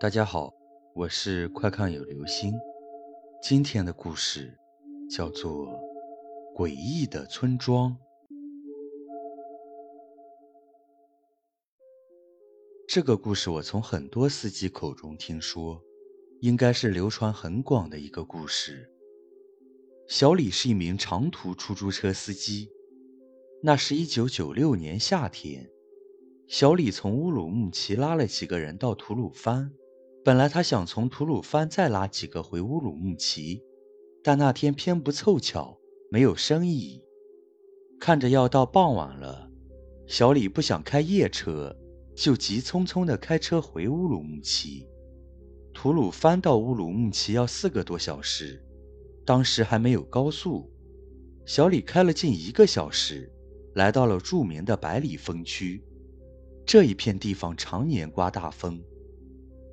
大家好，我是快看有流星。今天的故事叫做《诡异的村庄》。这个故事我从很多司机口中听说，应该是流传很广的一个故事。小李是一名长途出租车司机。那是一九九六年夏天，小李从乌鲁木齐拉了几个人到吐鲁番。本来他想从吐鲁番再拉几个回乌鲁木齐，但那天偏不凑巧没有生意。看着要到傍晚了，小李不想开夜车，就急匆匆地开车回乌鲁木齐。吐鲁番到乌鲁木齐要四个多小时，当时还没有高速，小李开了近一个小时，来到了著名的百里风区。这一片地方常年刮大风。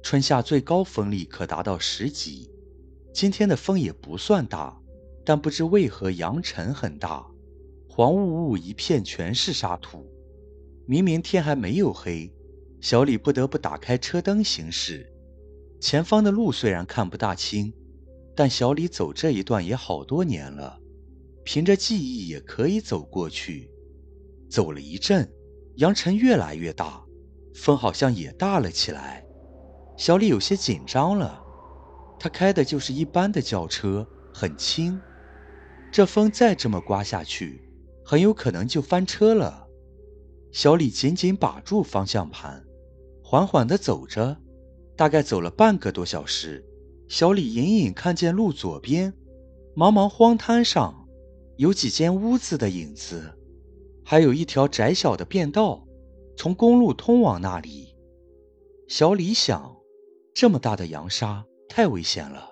春夏最高风力可达到十级，今天的风也不算大，但不知为何扬尘很大，黄雾雾一片，全是沙土。明明天还没有黑，小李不得不打开车灯行驶。前方的路虽然看不大清，但小李走这一段也好多年了，凭着记忆也可以走过去。走了一阵，扬尘越来越大，风好像也大了起来。小李有些紧张了，他开的就是一般的轿车，很轻。这风再这么刮下去，很有可能就翻车了。小李紧紧把住方向盘，缓缓地走着。大概走了半个多小时，小李隐隐看见路左边，茫茫荒滩上有几间屋子的影子，还有一条窄小的便道，从公路通往那里。小李想。这么大的扬沙太危险了，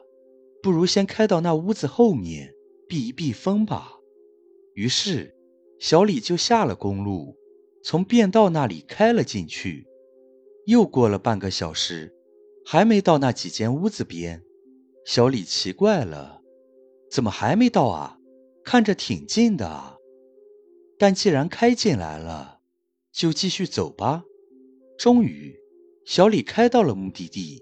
不如先开到那屋子后面避一避风吧。于是，小李就下了公路，从便道那里开了进去。又过了半个小时，还没到那几间屋子边。小李奇怪了，怎么还没到啊？看着挺近的啊。但既然开进来了，就继续走吧。终于，小李开到了目的地。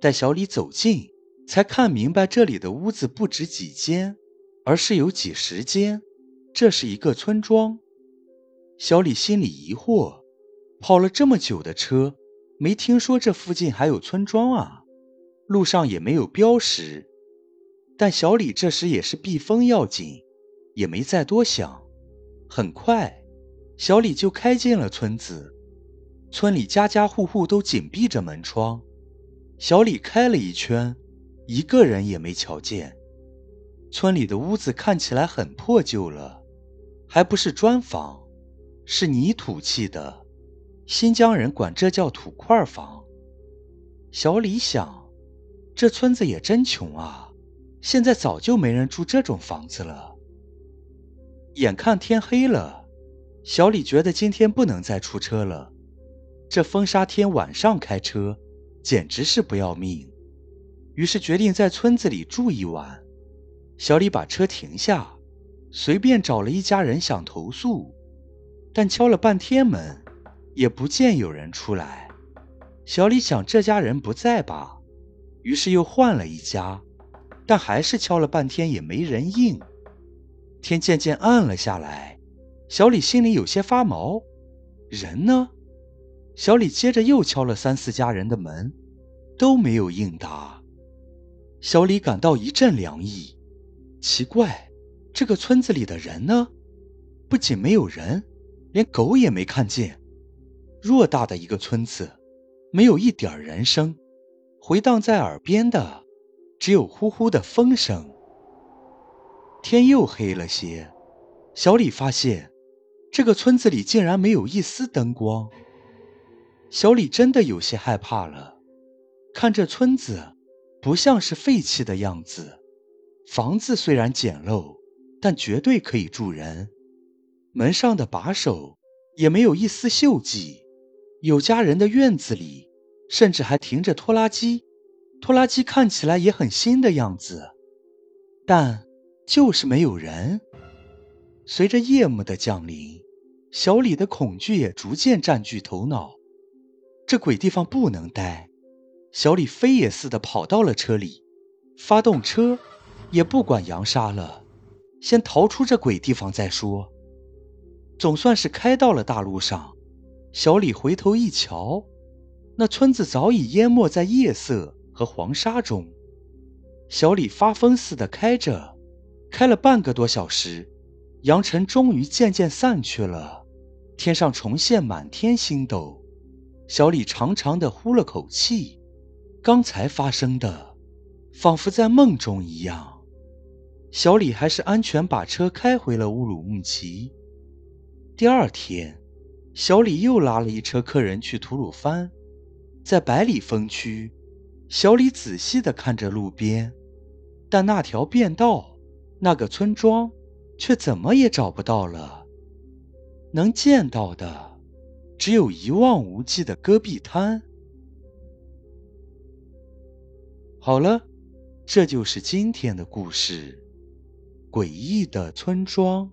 待小李走近，才看明白这里的屋子不止几间，而是有几十间。这是一个村庄。小李心里疑惑：跑了这么久的车，没听说这附近还有村庄啊？路上也没有标识。但小李这时也是避风要紧，也没再多想。很快，小李就开进了村子。村里家家户户都紧闭着门窗。小李开了一圈，一个人也没瞧见。村里的屋子看起来很破旧了，还不是砖房，是泥土砌的。新疆人管这叫土块房。小李想，这村子也真穷啊，现在早就没人住这种房子了。眼看天黑了，小李觉得今天不能再出车了。这风沙天晚上开车。简直是不要命，于是决定在村子里住一晚。小李把车停下，随便找了一家人想投诉，但敲了半天门，也不见有人出来。小李想这家人不在吧，于是又换了一家，但还是敲了半天也没人应。天渐渐暗了下来，小李心里有些发毛，人呢？小李接着又敲了三四家人的门，都没有应答。小李感到一阵凉意，奇怪，这个村子里的人呢？不仅没有人，连狗也没看见。偌大的一个村子，没有一点人声，回荡在耳边的只有呼呼的风声。天又黑了些，小李发现这个村子里竟然没有一丝灯光。小李真的有些害怕了，看这村子，不像是废弃的样子。房子虽然简陋，但绝对可以住人。门上的把手也没有一丝锈迹。有家人的院子里，甚至还停着拖拉机，拖拉机看起来也很新的样子。但就是没有人。随着夜幕的降临，小李的恐惧也逐渐占据头脑。这鬼地方不能待，小李飞也似的跑到了车里，发动车，也不管扬沙了，先逃出这鬼地方再说。总算是开到了大路上，小李回头一瞧，那村子早已淹没在夜色和黄沙中。小李发疯似的开着，开了半个多小时，扬尘终于渐渐散去了，天上重现满天星斗。小李长长的呼了口气，刚才发生的，仿佛在梦中一样。小李还是安全把车开回了乌鲁木齐。第二天，小李又拉了一车客人去吐鲁番，在百里峰区，小李仔细地看着路边，但那条便道、那个村庄，却怎么也找不到了。能见到的，只有一望无际的戈壁滩。好了，这就是今天的故事——诡异的村庄。